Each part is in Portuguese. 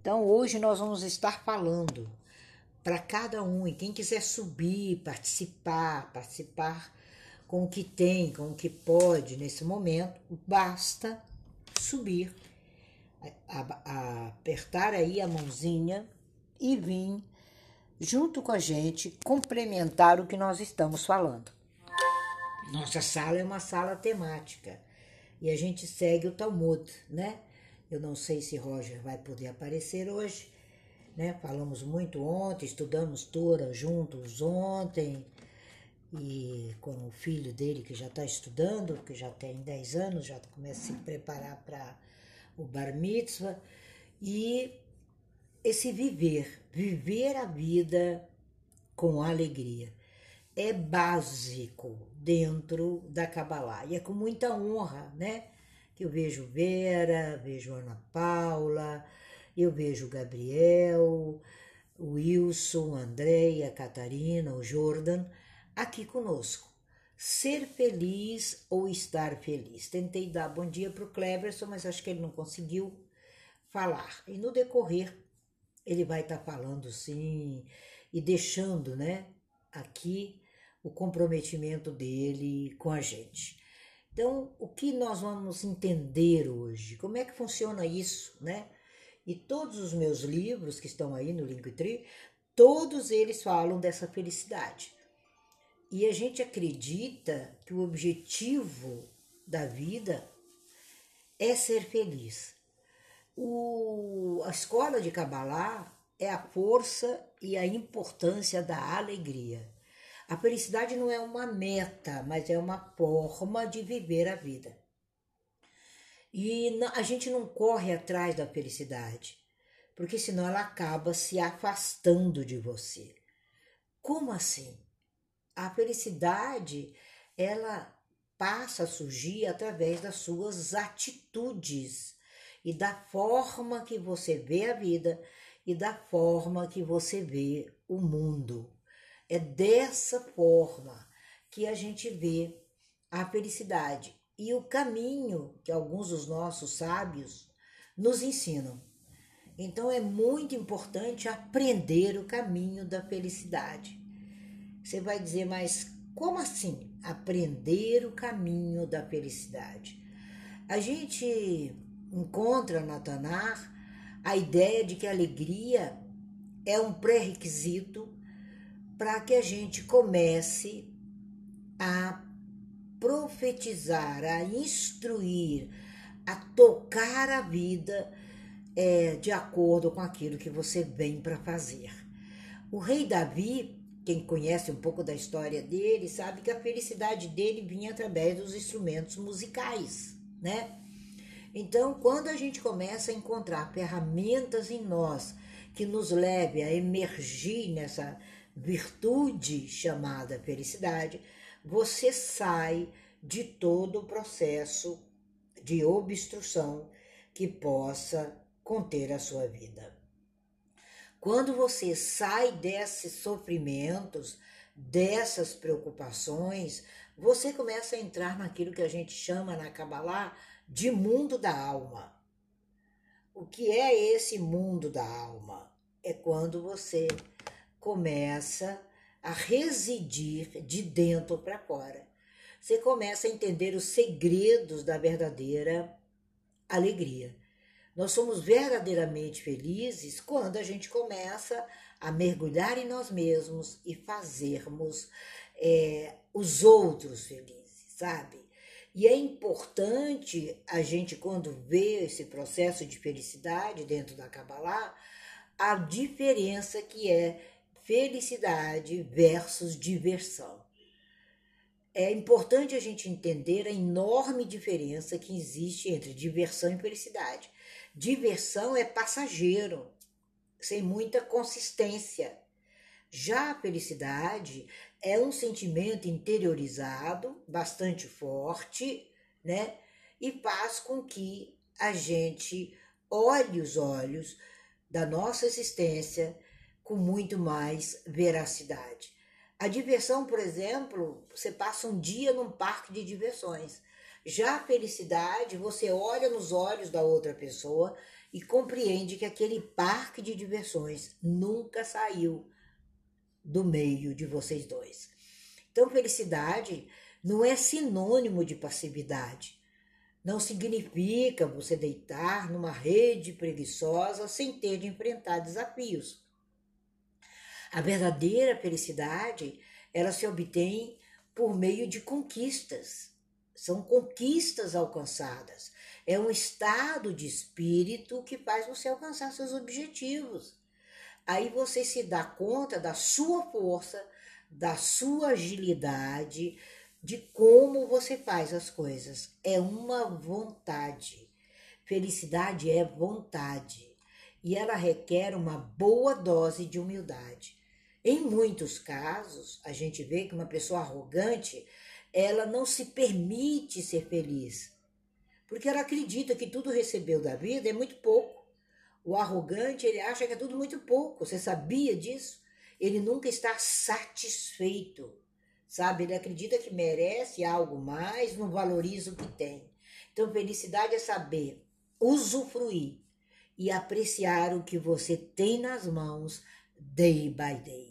Então hoje nós vamos estar falando para cada um e quem quiser subir, participar, participar com o que tem, com o que pode nesse momento, basta subir, a, a, apertar aí a mãozinha e vir junto com a gente complementar o que nós estamos falando. Nossa sala é uma sala temática e a gente segue o Talmud, né? Eu não sei se Roger vai poder aparecer hoje, né? Falamos muito ontem, estudamos Torah juntos ontem, e com o filho dele que já está estudando, que já tem 10 anos, já começa a se preparar para o bar mitzvah, e esse viver, viver a vida com alegria, é básico dentro da Kabbalah, e é com muita honra, né? Eu vejo Vera, vejo Ana Paula, eu vejo Gabriel, o Wilson, a Andréia, a Catarina, o Jordan, aqui conosco. Ser feliz ou estar feliz. Tentei dar bom dia para o Cleverson, mas acho que ele não conseguiu falar. E no decorrer, ele vai estar tá falando sim e deixando, né, aqui o comprometimento dele com a gente. Então, o que nós vamos entender hoje? Como é que funciona isso, né? E todos os meus livros que estão aí no Linktree, todos eles falam dessa felicidade. E a gente acredita que o objetivo da vida é ser feliz. O, a escola de Kabbalah é a força e a importância da alegria. A felicidade não é uma meta, mas é uma forma de viver a vida. E a gente não corre atrás da felicidade, porque senão ela acaba se afastando de você. Como assim? A felicidade, ela passa a surgir através das suas atitudes e da forma que você vê a vida e da forma que você vê o mundo. É dessa forma que a gente vê a felicidade e o caminho que alguns dos nossos sábios nos ensinam. Então é muito importante aprender o caminho da felicidade. Você vai dizer, mas como assim aprender o caminho da felicidade? A gente encontra na Tanar a ideia de que a alegria é um pré-requisito para que a gente comece a profetizar, a instruir, a tocar a vida é, de acordo com aquilo que você vem para fazer. O rei Davi, quem conhece um pouco da história dele, sabe que a felicidade dele vinha através dos instrumentos musicais, né? Então, quando a gente começa a encontrar ferramentas em nós que nos leve a emergir nessa virtude chamada felicidade, você sai de todo o processo de obstrução que possa conter a sua vida. Quando você sai desses sofrimentos, dessas preocupações, você começa a entrar naquilo que a gente chama na Kabbalah de mundo da alma. O que é esse mundo da alma? É quando você começa a residir de dentro para fora. Você começa a entender os segredos da verdadeira alegria. Nós somos verdadeiramente felizes quando a gente começa a mergulhar em nós mesmos e fazermos é, os outros felizes, sabe? E é importante a gente, quando vê esse processo de felicidade dentro da Kabbalah, a diferença que é felicidade versus diversão. É importante a gente entender a enorme diferença que existe entre diversão e felicidade. Diversão é passageiro, sem muita consistência. Já a felicidade é um sentimento interiorizado, bastante forte, né? E faz com que a gente olhe os olhos da nossa existência com muito mais veracidade. A diversão, por exemplo, você passa um dia num parque de diversões. Já a felicidade, você olha nos olhos da outra pessoa e compreende que aquele parque de diversões nunca saiu do meio de vocês dois. Então, felicidade não é sinônimo de passividade. Não significa você deitar numa rede preguiçosa sem ter de enfrentar desafios. A verdadeira felicidade, ela se obtém por meio de conquistas. São conquistas alcançadas. É um estado de espírito que faz você alcançar seus objetivos. Aí você se dá conta da sua força, da sua agilidade, de como você faz as coisas. É uma vontade. Felicidade é vontade e ela requer uma boa dose de humildade. Em muitos casos, a gente vê que uma pessoa arrogante, ela não se permite ser feliz, porque ela acredita que tudo recebeu da vida é muito pouco. O arrogante, ele acha que é tudo muito pouco. Você sabia disso? Ele nunca está satisfeito sabe? Ele acredita que merece algo mais, não valoriza o que tem. Então, felicidade é saber usufruir e apreciar o que você tem nas mãos day by day.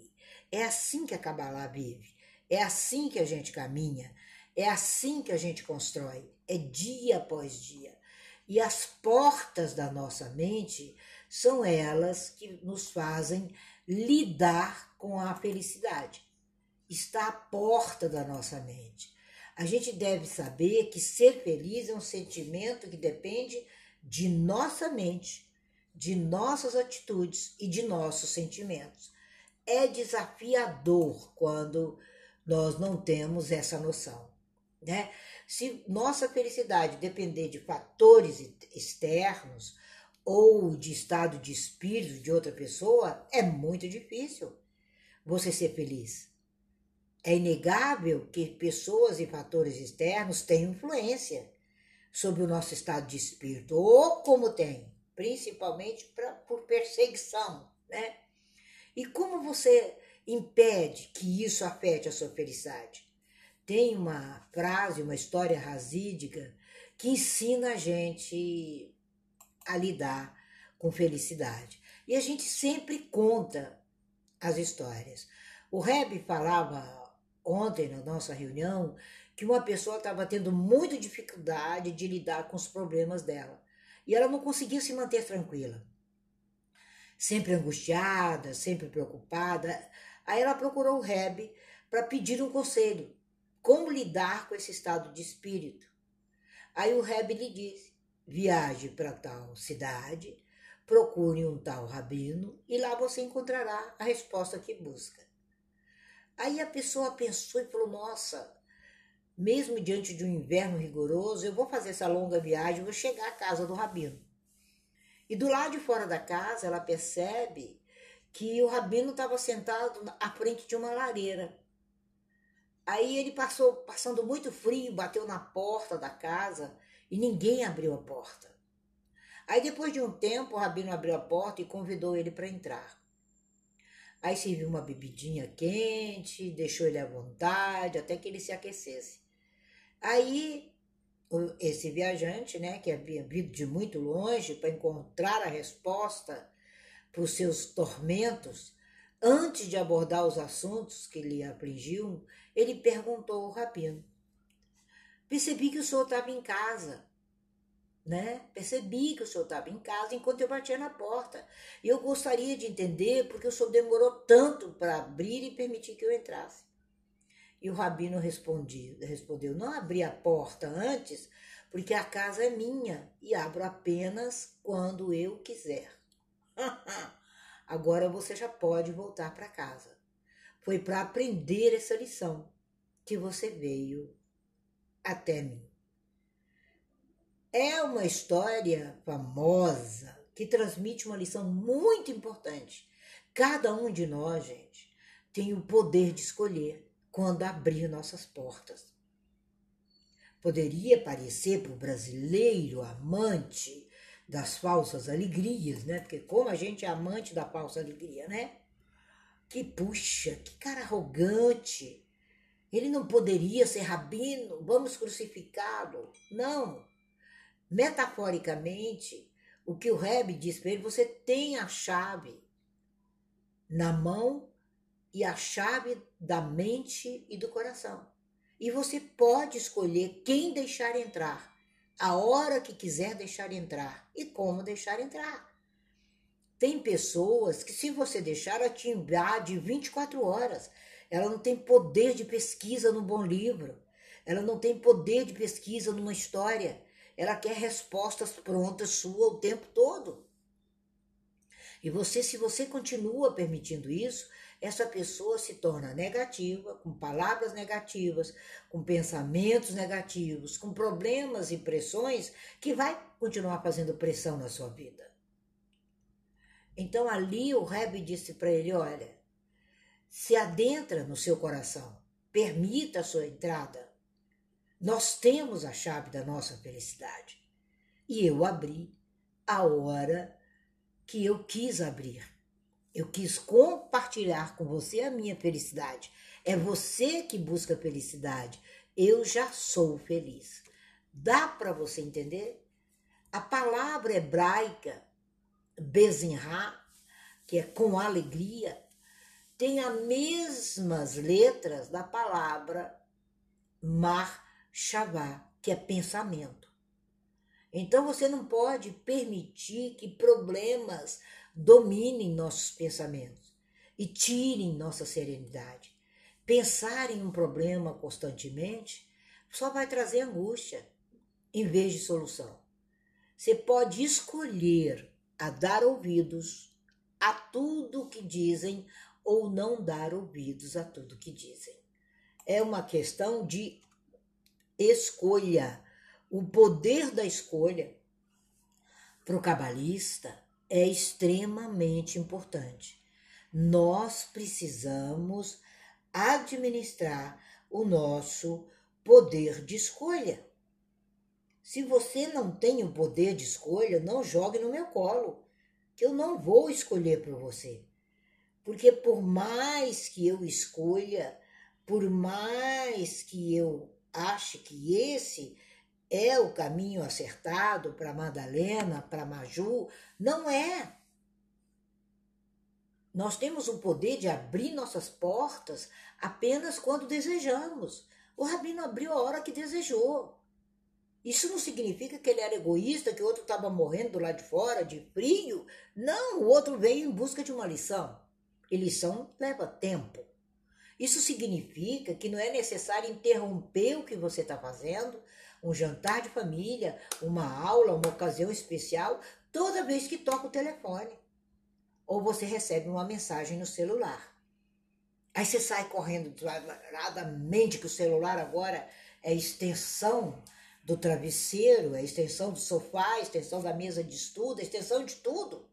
É assim que a Kabbalah vive, é assim que a gente caminha, é assim que a gente constrói, é dia após dia. E as portas da nossa mente são elas que nos fazem lidar com a felicidade está à porta da nossa mente. A gente deve saber que ser feliz é um sentimento que depende de nossa mente, de nossas atitudes e de nossos sentimentos. É desafiador quando nós não temos essa noção, né? Se nossa felicidade depender de fatores externos ou de estado de espírito de outra pessoa, é muito difícil você ser feliz. É inegável que pessoas e fatores externos têm influência sobre o nosso estado de espírito, ou como tem, principalmente pra, por perseguição, né? E como você impede que isso afete a sua felicidade? Tem uma frase, uma história rasídica que ensina a gente a lidar com felicidade. E a gente sempre conta as histórias. O Reb falava ontem na nossa reunião que uma pessoa estava tendo muita dificuldade de lidar com os problemas dela e ela não conseguia se manter tranquila. Sempre angustiada, sempre preocupada. Aí ela procurou o Reb para pedir um conselho: como lidar com esse estado de espírito. Aí o Reb lhe disse: viaje para tal cidade, procure um tal rabino e lá você encontrará a resposta que busca. Aí a pessoa pensou e falou: nossa, mesmo diante de um inverno rigoroso, eu vou fazer essa longa viagem, vou chegar à casa do rabino. E do lado de fora da casa, ela percebe que o rabino estava sentado à frente de uma lareira. Aí ele passou, passando muito frio, bateu na porta da casa e ninguém abriu a porta. Aí depois de um tempo, o rabino abriu a porta e convidou ele para entrar. Aí serviu uma bebidinha quente, deixou ele à vontade, até que ele se aquecesse. Aí esse viajante, né, que havia vindo de muito longe para encontrar a resposta para os seus tormentos, antes de abordar os assuntos que lhe afligiam, ele perguntou ao rabino: Percebi que o senhor estava em casa né? Percebi que o senhor estava em casa enquanto eu batia na porta. E eu gostaria de entender porque o senhor demorou tanto para abrir e permitir que eu entrasse. E o rabino respondeu: Não abri a porta antes, porque a casa é minha e abro apenas quando eu quiser. Agora você já pode voltar para casa. Foi para aprender essa lição que você veio até mim. É uma história famosa que transmite uma lição muito importante. Cada um de nós, gente, tem o poder de escolher quando abrir nossas portas. Poderia parecer para o brasileiro amante das falsas alegrias, né? Porque como a gente é amante da falsa alegria, né? Que puxa, que cara arrogante. Ele não poderia ser rabino, vamos crucificá-lo. Não. Metaforicamente, o que o Reb diz para ele, você tem a chave na mão e a chave da mente e do coração. E você pode escolher quem deixar entrar, a hora que quiser deixar entrar e como deixar entrar. Tem pessoas que, se você deixar, ela te invade 24 horas. Ela não tem poder de pesquisa no bom livro. Ela não tem poder de pesquisa numa história. Ela quer respostas prontas sua o tempo todo. E você, se você continua permitindo isso, essa pessoa se torna negativa, com palavras negativas, com pensamentos negativos, com problemas e pressões, que vai continuar fazendo pressão na sua vida. Então ali o Rebbe disse para ele: olha, se adentra no seu coração, permita a sua entrada. Nós temos a chave da nossa felicidade. E eu abri a hora que eu quis abrir. Eu quis compartilhar com você a minha felicidade. É você que busca felicidade. Eu já sou feliz. Dá para você entender? A palavra hebraica Bezinha, que é com alegria, tem as mesmas letras da palavra Mar Shavá, que é pensamento. Então você não pode permitir que problemas dominem nossos pensamentos e tirem nossa serenidade. Pensar em um problema constantemente só vai trazer angústia em vez de solução. Você pode escolher a dar ouvidos a tudo que dizem ou não dar ouvidos a tudo que dizem. É uma questão de escolha. O poder da escolha para o cabalista é extremamente importante. Nós precisamos administrar o nosso poder de escolha. Se você não tem o poder de escolha, não jogue no meu colo, que eu não vou escolher por você. Porque por mais que eu escolha, por mais que eu ache que esse é o caminho acertado para Madalena, para Maju. Não é. Nós temos o poder de abrir nossas portas apenas quando desejamos. O rabino abriu a hora que desejou. Isso não significa que ele era egoísta, que o outro estava morrendo do lado de fora, de frio. Não, o outro veio em busca de uma lição. E lição leva tempo. Isso significa que não é necessário interromper o que você está fazendo um jantar de família, uma aula, uma ocasião especial, toda vez que toca o telefone. Ou você recebe uma mensagem no celular. Aí você sai correndo desesperadamente que o celular agora é extensão do travesseiro, é extensão do sofá, é extensão da mesa de estudo, é extensão de tudo.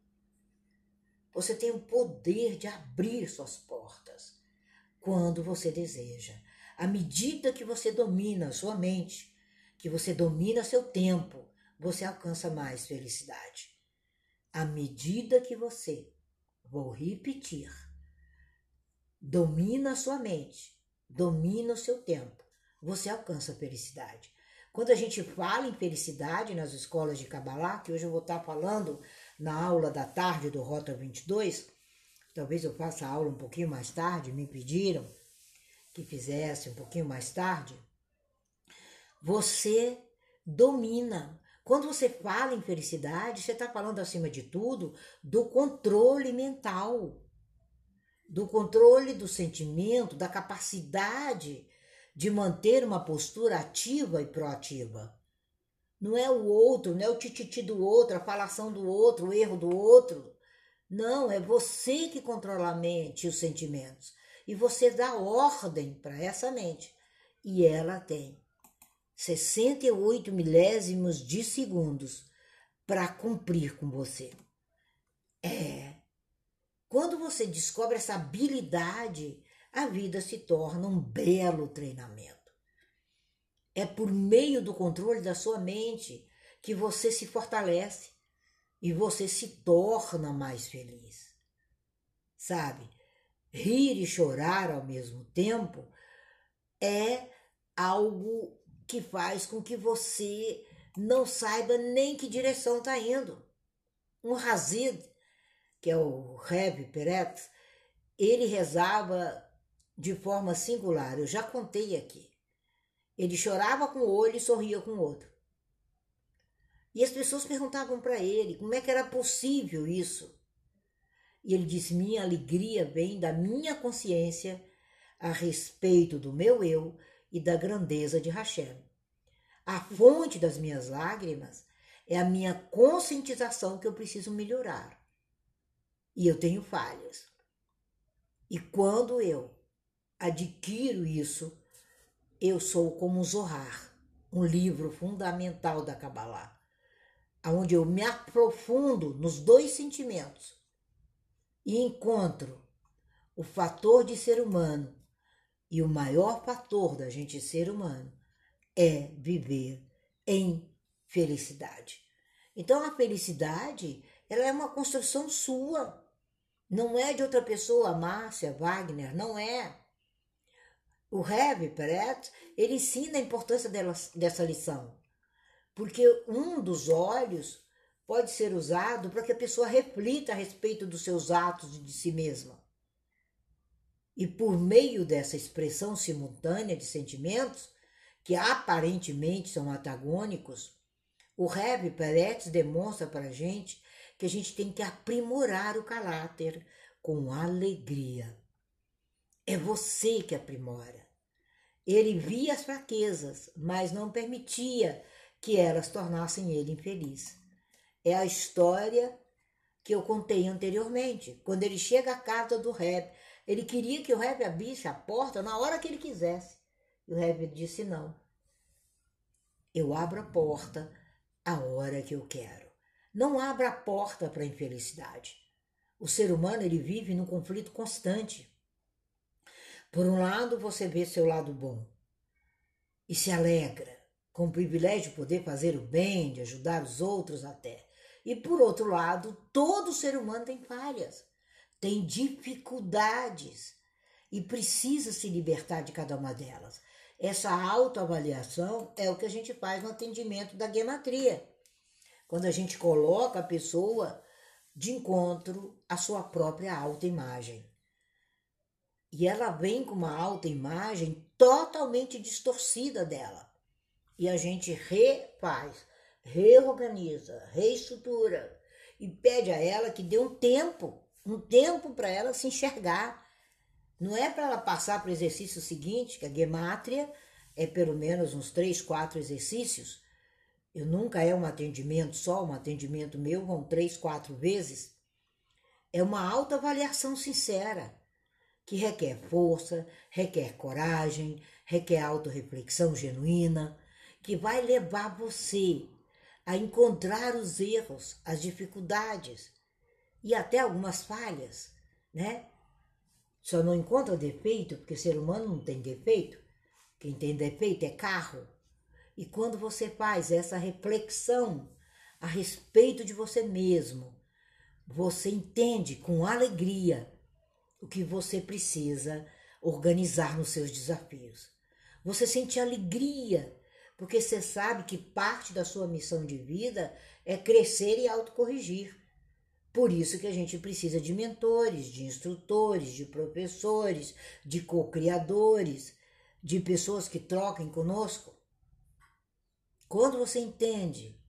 Você tem o poder de abrir suas portas quando você deseja. À medida que você domina a sua mente, que você domina seu tempo, você alcança mais felicidade. À medida que você, vou repetir, domina sua mente, domina o seu tempo, você alcança felicidade. Quando a gente fala em felicidade nas escolas de Kabbalah, que hoje eu vou estar falando na aula da tarde do Rota 22, talvez eu faça a aula um pouquinho mais tarde, me pediram que fizesse um pouquinho mais tarde você domina. Quando você fala em felicidade, você está falando, acima de tudo, do controle mental, do controle do sentimento, da capacidade de manter uma postura ativa e proativa. Não é o outro, não é o tititi do outro, a falação do outro, o erro do outro. Não, é você que controla a mente e os sentimentos. E você dá ordem para essa mente. E ela tem 68 milésimos de segundos para cumprir com você. É. Quando você descobre essa habilidade, a vida se torna um belo treinamento. É por meio do controle da sua mente que você se fortalece e você se torna mais feliz. Sabe? Rir e chorar ao mesmo tempo é algo que faz com que você não saiba nem que direção está indo. Um Hazid, que é o Reb Peretz, ele rezava de forma singular, eu já contei aqui. Ele chorava com um olho e sorria com o outro. E as pessoas perguntavam para ele como é que era possível isso. E ele disse: Minha alegria vem da minha consciência a respeito do meu eu e da grandeza de Hashem. A fonte das minhas lágrimas é a minha conscientização que eu preciso melhorar. E eu tenho falhas. E quando eu adquiro isso, eu sou como um Zohar, um livro fundamental da Kabbalah, onde eu me aprofundo nos dois sentimentos e encontro o fator de ser humano e o maior fator da gente ser humano é viver em felicidade. Então a felicidade, ela é uma construção sua. Não é de outra pessoa, Márcia, Wagner, não é. O Heavy Peret, ele ensina a importância dessa lição. Porque um dos olhos pode ser usado para que a pessoa reflita a respeito dos seus atos e de si mesma. E por meio dessa expressão simultânea de sentimentos, que aparentemente são antagônicos, o Rebbe Peretz demonstra para a gente que a gente tem que aprimorar o caráter com alegria. É você que aprimora. Ele via as fraquezas, mas não permitia que elas tornassem ele infeliz. É a história que eu contei anteriormente. Quando ele chega à casa do Rebbe, ele queria que o Rebbe abrisse a porta na hora que ele quisesse. E o Rebbe disse não. Eu abro a porta a hora que eu quero. Não abra a porta para a infelicidade. O ser humano ele vive num conflito constante. Por um lado, você vê seu lado bom e se alegra com o privilégio de poder fazer o bem, de ajudar os outros até. E por outro lado, todo ser humano tem falhas, tem dificuldades e precisa se libertar de cada uma delas. Essa autoavaliação é o que a gente faz no atendimento da gematria. Quando a gente coloca a pessoa de encontro à sua própria autoimagem. E ela vem com uma autoimagem totalmente distorcida dela. E a gente refaz, reorganiza, reestrutura e pede a ela que dê um tempo, um tempo para ela se enxergar não é para ela passar para o exercício seguinte, que a gemátria é pelo menos uns três, quatro exercícios. Eu nunca é um atendimento só, um atendimento meu vão três, quatro vezes. É uma autoavaliação sincera, que requer força, requer coragem, requer autorreflexão genuína, que vai levar você a encontrar os erros, as dificuldades e até algumas falhas, né? Só não encontra defeito porque o ser humano não tem defeito. Quem tem defeito é carro. E quando você faz essa reflexão a respeito de você mesmo, você entende com alegria o que você precisa organizar nos seus desafios. Você sente alegria, porque você sabe que parte da sua missão de vida é crescer e autocorrigir. Por isso que a gente precisa de mentores, de instrutores, de professores, de co-criadores, de pessoas que troquem conosco. Quando você entende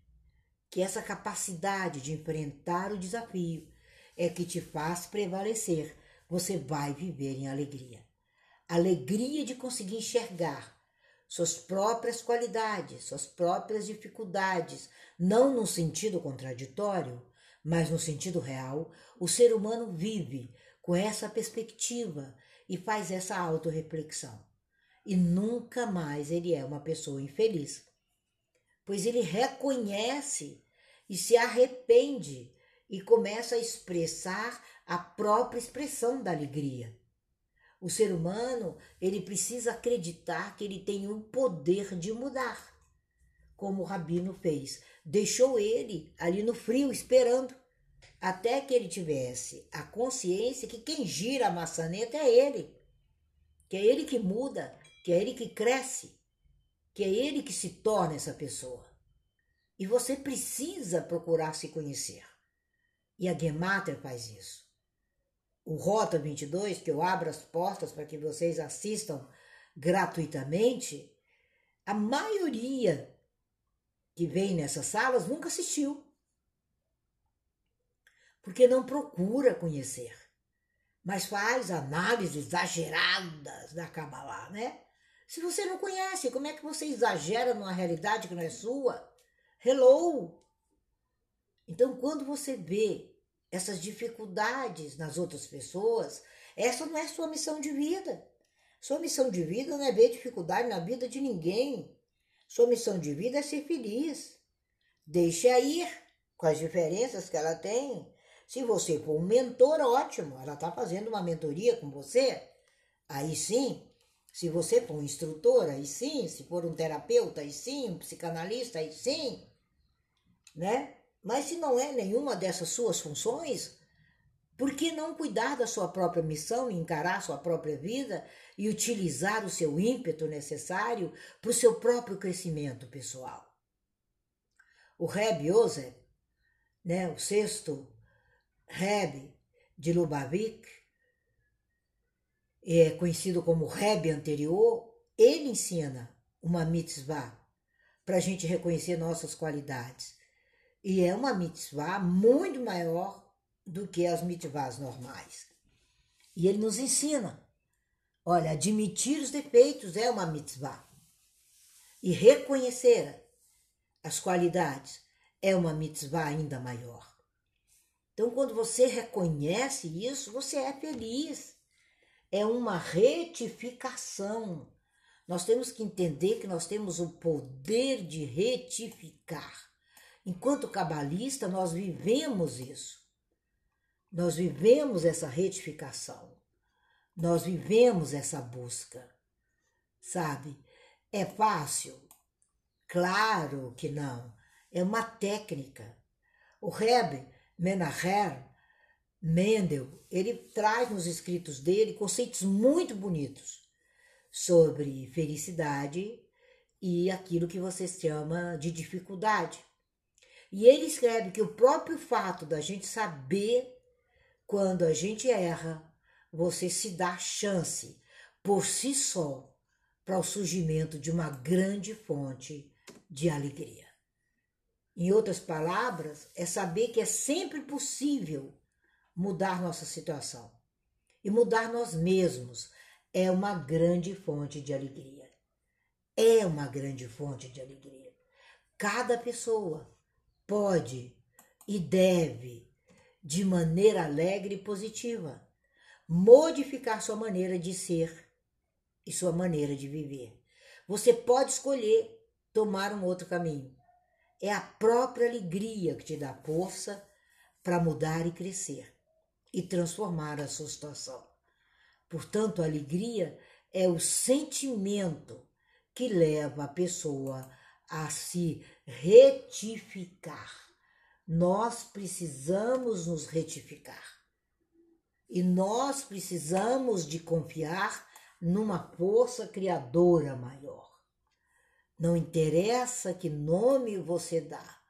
que essa capacidade de enfrentar o desafio é que te faz prevalecer, você vai viver em alegria. Alegria de conseguir enxergar suas próprias qualidades, suas próprias dificuldades, não no sentido contraditório, mas no sentido real, o ser humano vive com essa perspectiva e faz essa autorreflexão. E nunca mais ele é uma pessoa infeliz, pois ele reconhece e se arrepende e começa a expressar a própria expressão da alegria. O ser humano, ele precisa acreditar que ele tem o poder de mudar como o rabino fez. Deixou ele ali no frio, esperando, até que ele tivesse a consciência que quem gira a maçaneta é ele, que é ele que muda, que é ele que cresce, que é ele que se torna essa pessoa. E você precisa procurar se conhecer. E a Gemater faz isso. O Rota 22, que eu abro as portas para que vocês assistam gratuitamente, a maioria que vem nessas salas nunca assistiu. Porque não procura conhecer, mas faz análises exageradas da Kabbalah, né? Se você não conhece, como é que você exagera numa realidade que não é sua? Hello! Então, quando você vê essas dificuldades nas outras pessoas, essa não é sua missão de vida. Sua missão de vida não é ver dificuldade na vida de ninguém. Sua missão de vida é ser feliz. Deixe-a ir com as diferenças que ela tem. Se você for um mentor, ótimo, ela está fazendo uma mentoria com você. Aí sim, se você for um instrutor, aí sim. Se for um terapeuta, aí sim. Um psicanalista, aí sim. Né? Mas se não é nenhuma dessas suas funções, por que não cuidar da sua própria missão, encarar sua própria vida e utilizar o seu ímpeto necessário para o seu próprio crescimento pessoal? O Reb Yosef, né, o sexto Reb de Lubavitch, é conhecido como Reb anterior, ele ensina uma mitzvah para a gente reconhecer nossas qualidades. E é uma mitzvah muito maior do que as mitzvahs normais. E ele nos ensina: olha, admitir os defeitos é uma mitzvah. E reconhecer as qualidades é uma mitzvah ainda maior. Então, quando você reconhece isso, você é feliz. É uma retificação. Nós temos que entender que nós temos o poder de retificar. Enquanto cabalista, nós vivemos isso. Nós vivemos essa retificação. Nós vivemos essa busca. Sabe? É fácil? Claro que não. É uma técnica. O Reb Menaher Mendel, ele traz nos escritos dele conceitos muito bonitos sobre felicidade e aquilo que você chama de dificuldade. E ele escreve que o próprio fato da gente saber quando a gente erra, você se dá chance por si só para o surgimento de uma grande fonte de alegria. Em outras palavras, é saber que é sempre possível mudar nossa situação. E mudar nós mesmos é uma grande fonte de alegria. É uma grande fonte de alegria. Cada pessoa pode e deve, de maneira alegre e positiva, modificar sua maneira de ser e sua maneira de viver. Você pode escolher tomar um outro caminho. É a própria alegria que te dá força para mudar e crescer e transformar a sua situação. Portanto, a alegria é o sentimento que leva a pessoa a se retificar. Nós precisamos nos retificar. E nós precisamos de confiar numa força criadora maior. Não interessa que nome você dá.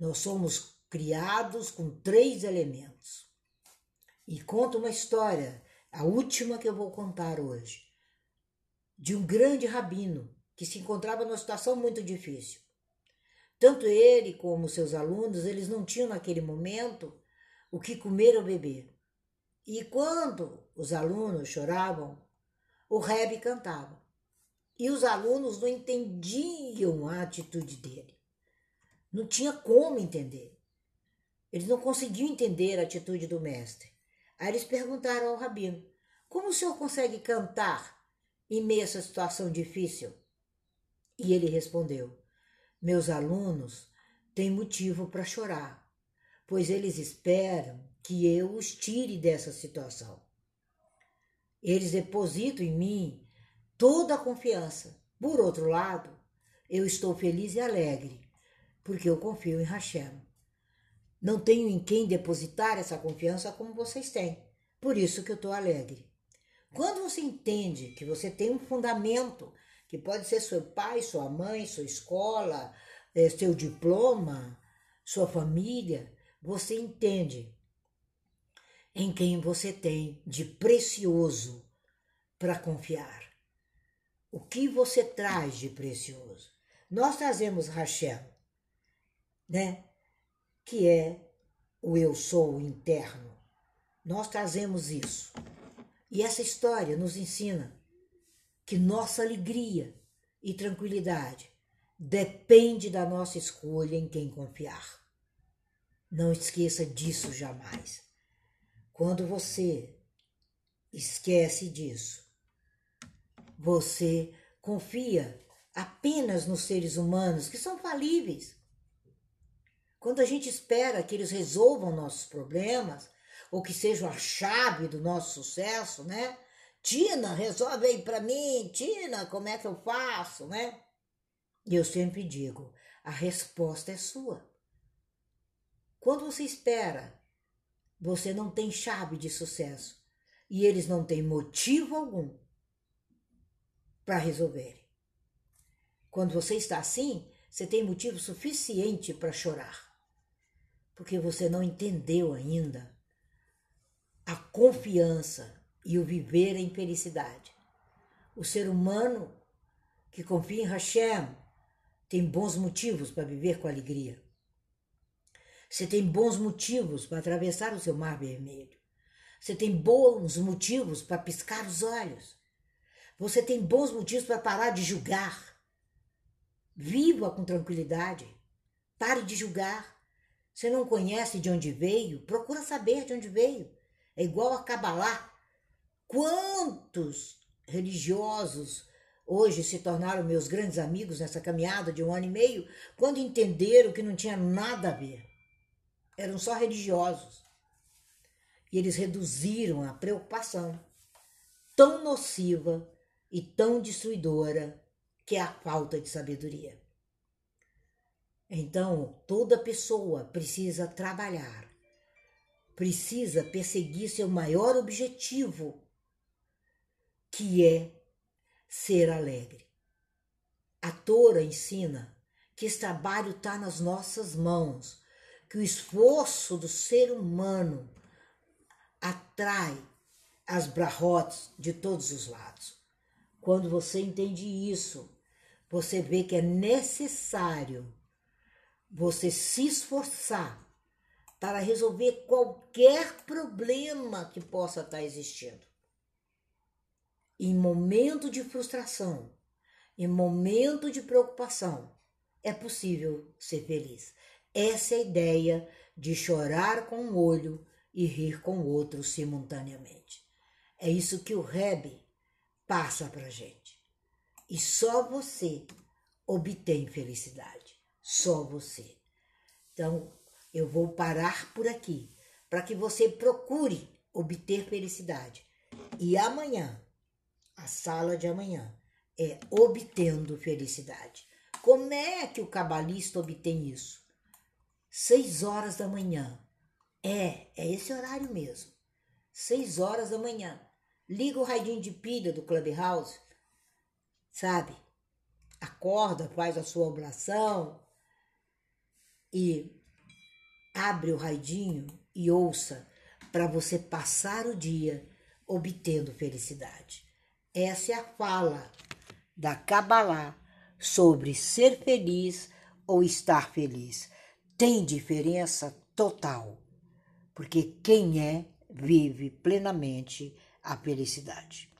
Nós somos criados com três elementos. E conta uma história, a última que eu vou contar hoje, de um grande rabino que se encontrava numa situação muito difícil. Tanto ele como seus alunos, eles não tinham naquele momento o que comer ou beber. E quando os alunos choravam, o Rebbe cantava. E os alunos não entendiam a atitude dele. Não tinha como entender. Eles não conseguiam entender a atitude do mestre. Aí eles perguntaram ao rabino: Como o senhor consegue cantar em meio a essa situação difícil? E ele respondeu: Meus alunos têm motivo para chorar, pois eles esperam que eu os tire dessa situação. Eles depositam em mim toda a confiança. Por outro lado, eu estou feliz e alegre, porque eu confio em Hashem. Não tenho em quem depositar essa confiança como vocês têm. Por isso que eu estou alegre. Quando você entende que você tem um fundamento que pode ser seu pai, sua mãe, sua escola, é, seu diploma, sua família. você entende em quem você tem de precioso para confiar. O que você traz de precioso? Nós trazemos Rachel, né? Que é o eu sou interno. Nós trazemos isso. E essa história nos ensina que nossa alegria e tranquilidade depende da nossa escolha em quem confiar. Não esqueça disso jamais. Quando você esquece disso, você confia apenas nos seres humanos que são falíveis. Quando a gente espera que eles resolvam nossos problemas, ou que sejam a chave do nosso sucesso, né? Tina, resolve aí para mim, Tina, como é que eu faço, né? E eu sempre digo, a resposta é sua. Quando você espera, você não tem chave de sucesso e eles não têm motivo algum para resolverem. Quando você está assim, você tem motivo suficiente para chorar, porque você não entendeu ainda a confiança e o viver em felicidade. O ser humano que confia em Hashem tem bons motivos para viver com alegria. Você tem bons motivos para atravessar o seu mar vermelho. Você tem bons motivos para piscar os olhos. Você tem bons motivos para parar de julgar. Viva com tranquilidade. Pare de julgar. Você não conhece de onde veio? Procura saber de onde veio. É igual a Kabbalah. Quantos religiosos hoje se tornaram meus grandes amigos nessa caminhada de um ano e meio, quando entenderam que não tinha nada a ver eram só religiosos. E eles reduziram a preocupação tão nociva e tão destruidora que é a falta de sabedoria. Então, toda pessoa precisa trabalhar, precisa perseguir seu maior objetivo, que é ser alegre. A Tora ensina que esse trabalho está nas nossas mãos que o esforço do ser humano atrai as brahrotes de todos os lados. Quando você entende isso, você vê que é necessário você se esforçar para resolver qualquer problema que possa estar existindo. Em momento de frustração, em momento de preocupação, é possível ser feliz. Essa é a ideia de chorar com um olho e rir com o outro simultaneamente. É isso que o Rebbe passa para gente. E só você obtém felicidade. Só você. Então, eu vou parar por aqui para que você procure obter felicidade. E amanhã, a sala de amanhã, é obtendo felicidade. Como é que o cabalista obtém isso? seis horas da manhã. É, é esse horário mesmo. Seis horas da manhã. Liga o radinho de pilha do Clubhouse, sabe? Acorda, faz a sua oração e abre o radinho e ouça para você passar o dia obtendo felicidade. Essa é a fala da Kabbalah sobre ser feliz ou estar feliz tem diferença total, porque quem é vive plenamente a felicidade.